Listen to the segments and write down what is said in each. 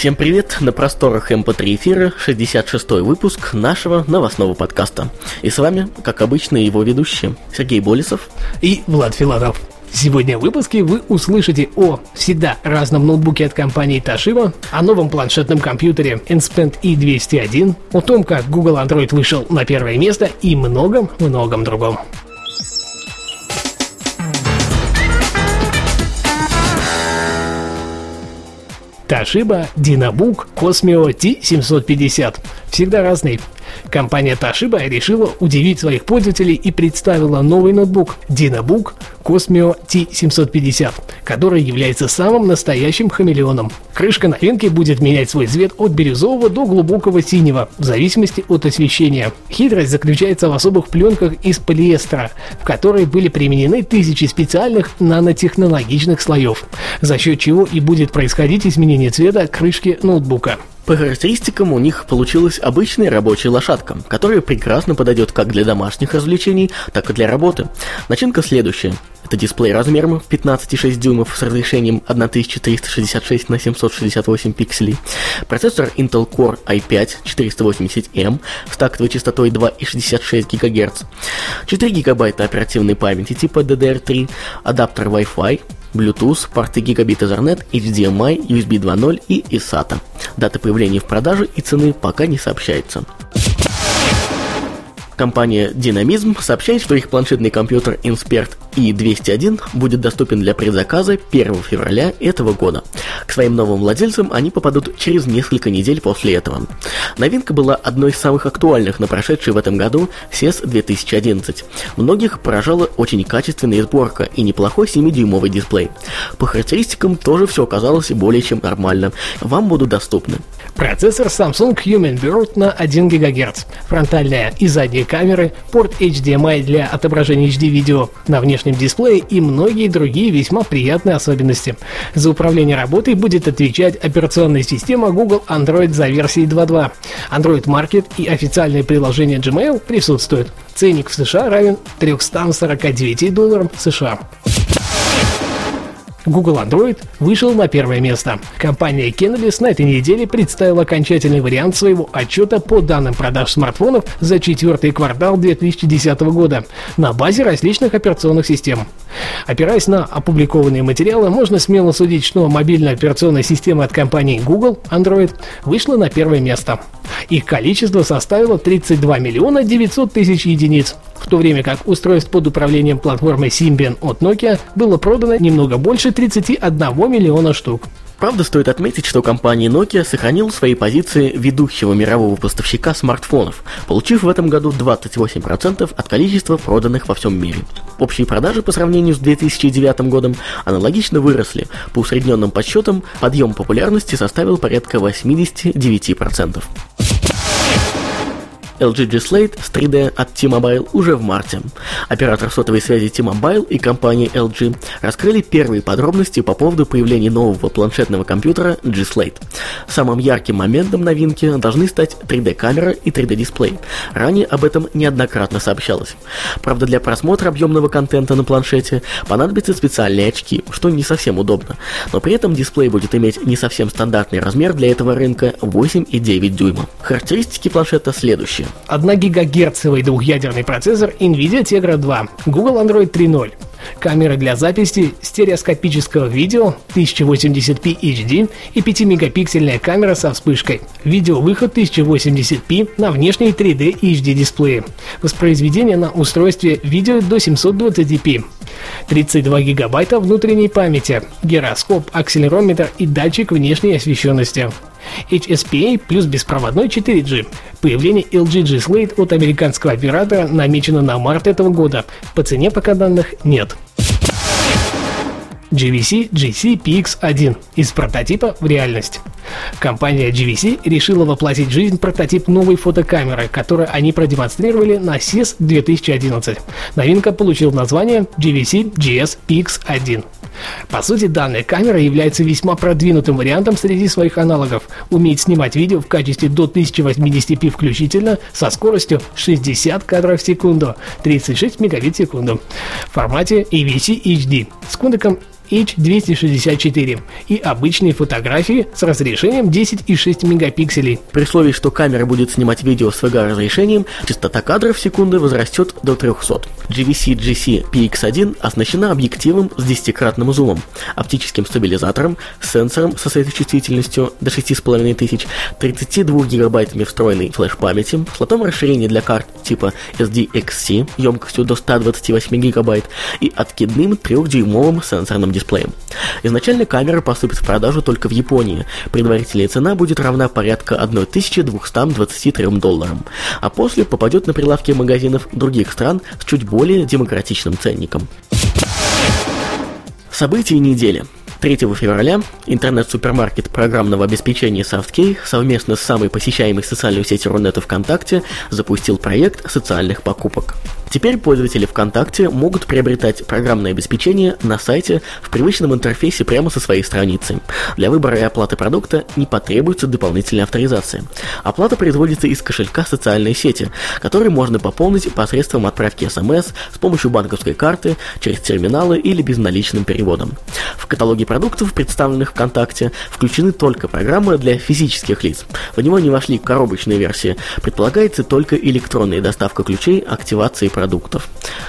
Всем привет! На просторах МП3 эфира 66-й выпуск нашего новостного подкаста. И с вами, как обычно, его ведущие Сергей Болесов и Влад Филатов. Сегодня в выпуске вы услышите о всегда разном ноутбуке от компании Toshiba, о новом планшетном компьютере Inspent E201, о том, как Google Android вышел на первое место и многом-многом другом. Toshiba Dynabook Cosmio T750. Всегда разный. Компания Toshiba решила удивить своих пользователей и представила новый ноутбук DynaBook Cosmio T750, который является самым настоящим хамелеоном. Крышка новинки будет менять свой цвет от бирюзового до глубокого синего, в зависимости от освещения. Хитрость заключается в особых пленках из полиэстера, в которые были применены тысячи специальных нанотехнологичных слоев, за счет чего и будет происходить изменение цвета крышки ноутбука. По характеристикам у них получилась обычная рабочая лошадка, которая прекрасно подойдет как для домашних развлечений, так и для работы. Начинка следующая. Это дисплей размером в 15,6 дюймов с разрешением 1366 на 768 пикселей. Процессор Intel Core i5 480M с тактовой частотой 2,66 ГГц. 4 гигабайта оперативной памяти типа DDR3, адаптер Wi-Fi, Bluetooth, порты гигабит Ethernet, HDMI, USB 2.0 и eSATA. Дата появления в продаже и цены пока не сообщается. Компания Dynamism сообщает, что их планшетный компьютер Inspert и201 будет доступен для предзаказа 1 февраля этого года. К своим новым владельцам они попадут через несколько недель после этого. Новинка была одной из самых актуальных на прошедшей в этом году CES 2011. Многих поражала очень качественная сборка и неплохой 7-дюймовый дисплей. По характеристикам тоже все оказалось более чем нормально. Вам будут доступны. Процессор Samsung Human Bird на 1 ГГц, фронтальная и задняя камеры, порт HDMI для отображения HD-видео на внешнем дисплее и многие другие весьма приятные особенности. За управление работой будет отвечать операционная система Google Android за версией 2.2. Android Market и официальное приложение Gmail присутствуют. Ценник в США равен 349 долларам США. Google Android вышел на первое место. Компания Canalys на этой неделе представила окончательный вариант своего отчета по данным продаж смартфонов за четвертый квартал 2010 года на базе различных операционных систем. Опираясь на опубликованные материалы, можно смело судить, что мобильная операционная система от компании Google Android вышла на первое место. Их количество составило 32 миллиона 900 тысяч единиц, в то время как устройств под управлением платформой Symbian от Nokia было продано немного больше 31 миллиона штук. Правда, стоит отметить, что компания Nokia сохранила свои позиции ведущего мирового поставщика смартфонов, получив в этом году 28% от количества проданных во всем мире. Общие продажи по сравнению с 2009 годом аналогично выросли. По усредненным подсчетам, подъем популярности составил порядка 89%. LG G Slate с 3D от T-Mobile уже в марте. Оператор сотовой связи T-Mobile и компания LG раскрыли первые подробности по поводу появления нового планшетного компьютера G Slate. Самым ярким моментом новинки должны стать 3D-камера и 3D-дисплей. Ранее об этом неоднократно сообщалось. Правда, для просмотра объемного контента на планшете понадобятся специальные очки, что не совсем удобно. Но при этом дисплей будет иметь не совсем стандартный размер для этого рынка 8,9 дюйма. Характеристики планшета следующие. 1 гигагерцовый двухъядерный процессор NVIDIA Tegra 2, Google Android 3.0, камеры для записи стереоскопического видео 1080p HD и 5-мегапиксельная камера со вспышкой, видеовыход 1080p на внешней 3D HD дисплее, воспроизведение на устройстве видео до 720p, 32 гигабайта внутренней памяти, гироскоп, акселерометр и датчик внешней освещенности. HSPA плюс беспроводной 4G. Появление LG G Slate от американского оператора намечено на март этого года. По цене пока данных нет. GVC GC PX1 из прототипа в реальность. Компания GVC решила воплотить в жизнь прототип новой фотокамеры, которую они продемонстрировали на CES 2011. Новинка получила название GVC GS PX1. По сути, данная камера является весьма продвинутым вариантом среди своих аналогов. Умеет снимать видео в качестве до 1080p включительно со скоростью 60 кадров в секунду, 36 мегабит в секунду в формате AVC HD с кодеком H264 и обычные фотографии с разрешением 10,6 мегапикселей. При условии, что камера будет снимать видео с VGA разрешением, частота кадров в секунду возрастет до 300. GVC GC PX1 оснащена объективом с 10-кратным зумом, оптическим стабилизатором, сенсором со светочувствительностью до 6500, 32 гигабайтами встроенной флеш-памяти, слотом расширения для карт типа SDXC емкостью до 128 гигабайт и откидным 3-дюймовым сенсорным дисплеем. Изначально камера поступит в продажу только в Японии. Предварительная цена будет равна порядка 1223 долларам, а после попадет на прилавки магазинов других стран с чуть более демократичным ценником. События недели. 3 февраля интернет-супермаркет программного обеспечения SoftKey совместно с самой посещаемой социальной сетью Рунета ВКонтакте запустил проект социальных покупок. Теперь пользователи ВКонтакте могут приобретать программное обеспечение на сайте в привычном интерфейсе прямо со своей страницы. Для выбора и оплаты продукта не потребуется дополнительной авторизации. Оплата производится из кошелька социальной сети, который можно пополнить посредством отправки смс с помощью банковской карты, через терминалы или безналичным переводом. В каталоге продуктов, представленных ВКонтакте, включены только программы для физических лиц. В него не вошли коробочные версии. Предполагается только электронная доставка ключей, активации продуктов.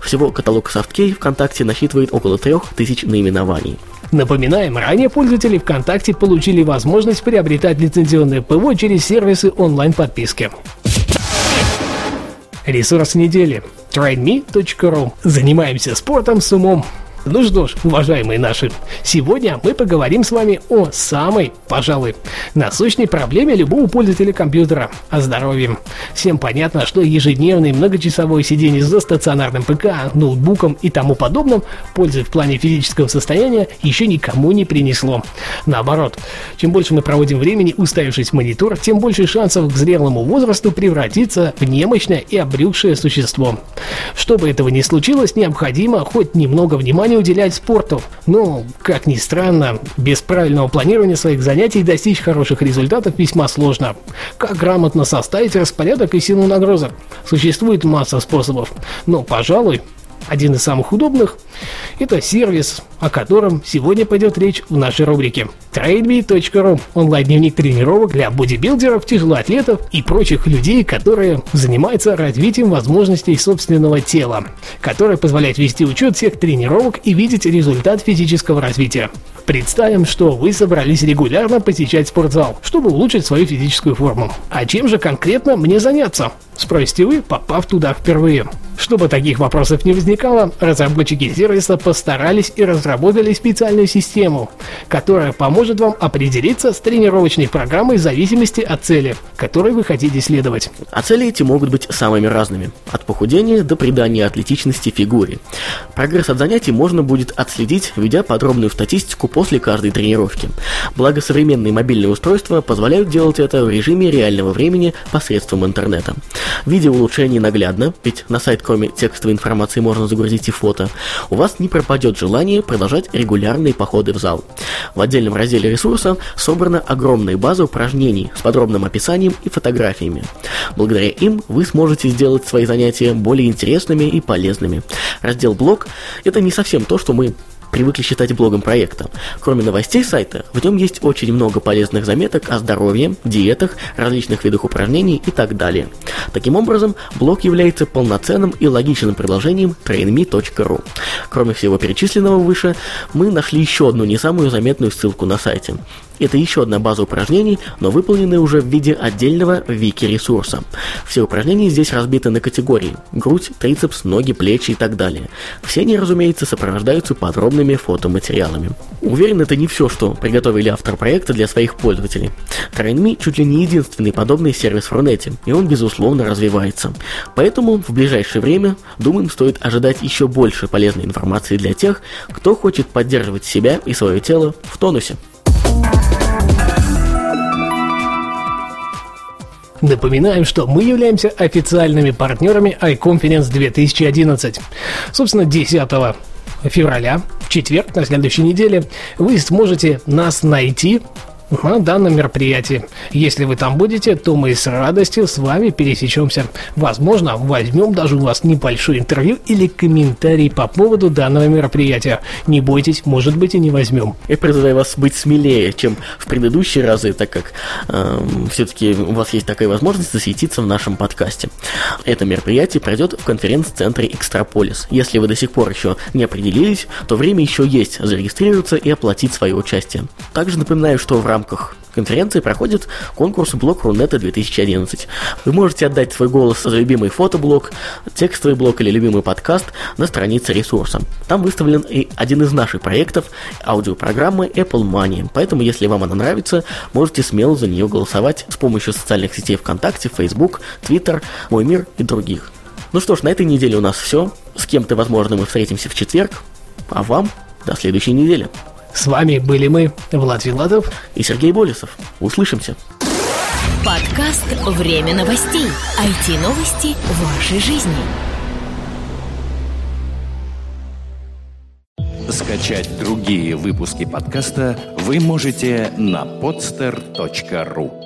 Всего каталог SoftKey ВКонтакте насчитывает около 3000 наименований. Напоминаем, ранее пользователи ВКонтакте получили возможность приобретать лицензионное ПВО через сервисы онлайн-подписки. Ресурс недели. TrainMe.ru. Занимаемся спортом с умом. Ну что ж, уважаемые наши, сегодня мы поговорим с вами о самой, пожалуй, насущной проблеме любого пользователя компьютера – о здоровье. Всем понятно, что ежедневное многочасовое сидение за стационарным ПК, ноутбуком и тому подобным пользы в плане физического состояния еще никому не принесло. Наоборот, чем больше мы проводим времени уставившись в монитор, тем больше шансов к зрелому возрасту превратиться в немощное и обрюкшее существо. Чтобы этого не случилось, необходимо хоть немного внимания внимание уделять спорту. Но, как ни странно, без правильного планирования своих занятий достичь хороших результатов весьма сложно. Как грамотно составить распорядок и силу нагрузок? Существует масса способов, но, пожалуй, один из самых удобных – это сервис, о котором сегодня пойдет речь в нашей рубрике. TradeMe.ru – онлайн-дневник тренировок для бодибилдеров, тяжелоатлетов и прочих людей, которые занимаются развитием возможностей собственного тела, который позволяет вести учет всех тренировок и видеть результат физического развития. Представим, что вы собрались регулярно посещать спортзал, чтобы улучшить свою физическую форму. А чем же конкретно мне заняться? Спросите вы, попав туда впервые. Чтобы таких вопросов не возникало, разработчики сервиса постарались и разработали специальную систему, которая поможет вам определиться с тренировочной программой в зависимости от цели, которой вы хотите следовать. А цели эти могут быть самыми разными, от похудения до придания атлетичности фигуре. Прогресс от занятий можно будет отследить, ведя подробную статистику после каждой тренировки. Благо современные мобильные устройства позволяют делать это в режиме реального времени посредством интернета. Видео улучшений наглядно, ведь на сайт кроме текстовой информации можно загрузить и фото, у вас не пропадет желание продолжать регулярные походы в зал. В отдельном разделе ресурса собрана огромная база упражнений с подробным описанием и фотографиями. Благодаря им вы сможете сделать свои занятия более интересными и полезными. Раздел «Блог» — это не совсем то, что мы привыкли считать блогом проекта. Кроме новостей сайта, в нем есть очень много полезных заметок о здоровье, диетах, различных видах упражнений и так далее. Таким образом, блог является полноценным и логичным продолжением trainme.ru. Кроме всего перечисленного выше, мы нашли еще одну не самую заметную ссылку на сайте. Это еще одна база упражнений, но выполненная уже в виде отдельного вики-ресурса. Все упражнения здесь разбиты на категории – грудь, трицепс, ноги, плечи и так далее. Все они, разумеется, сопровождаются подробными фотоматериалами. Уверен, это не все, что приготовили автор проекта для своих пользователей. TrainMe чуть ли не единственный подобный сервис в Рунете, и он, безусловно, развивается. Поэтому в ближайшее время, думаем, стоит ожидать еще больше полезной информации для тех, кто хочет поддерживать себя и свое тело в тонусе. Напоминаем, что мы являемся официальными партнерами iConference 2011. Собственно, 10 февраля, в четверг на следующей неделе, вы сможете нас найти на данном мероприятии. Если вы там будете, то мы с радостью с вами пересечемся. Возможно, возьмем даже у вас небольшое интервью или комментарий по поводу данного мероприятия. Не бойтесь, может быть и не возьмем. Я призываю вас быть смелее, чем в предыдущие разы, так как э, эм, все-таки у вас есть такая возможность засветиться в нашем подкасте. Это мероприятие пройдет в конференц-центре Экстраполис. Если вы до сих пор еще не определились, то время еще есть зарегистрироваться и оплатить свое участие. Также напоминаю, что в рамках рамках конференции проходит конкурс блок Рунета 2011. Вы можете отдать свой голос за любимый фотоблог, текстовый блог или любимый подкаст на странице ресурса. Там выставлен и один из наших проектов аудиопрограммы Apple Money, поэтому если вам она нравится, можете смело за нее голосовать с помощью социальных сетей ВКонтакте, Facebook, Twitter, Мой Мир и других. Ну что ж, на этой неделе у нас все. С кем-то, возможно, мы встретимся в четверг. А вам до следующей недели. С вами были мы, Влад Вилатов и Сергей Болесов. Услышимся. Подкаст «Время новостей». IT-новости вашей жизни. Скачать другие выпуски подкаста вы можете на podster.ru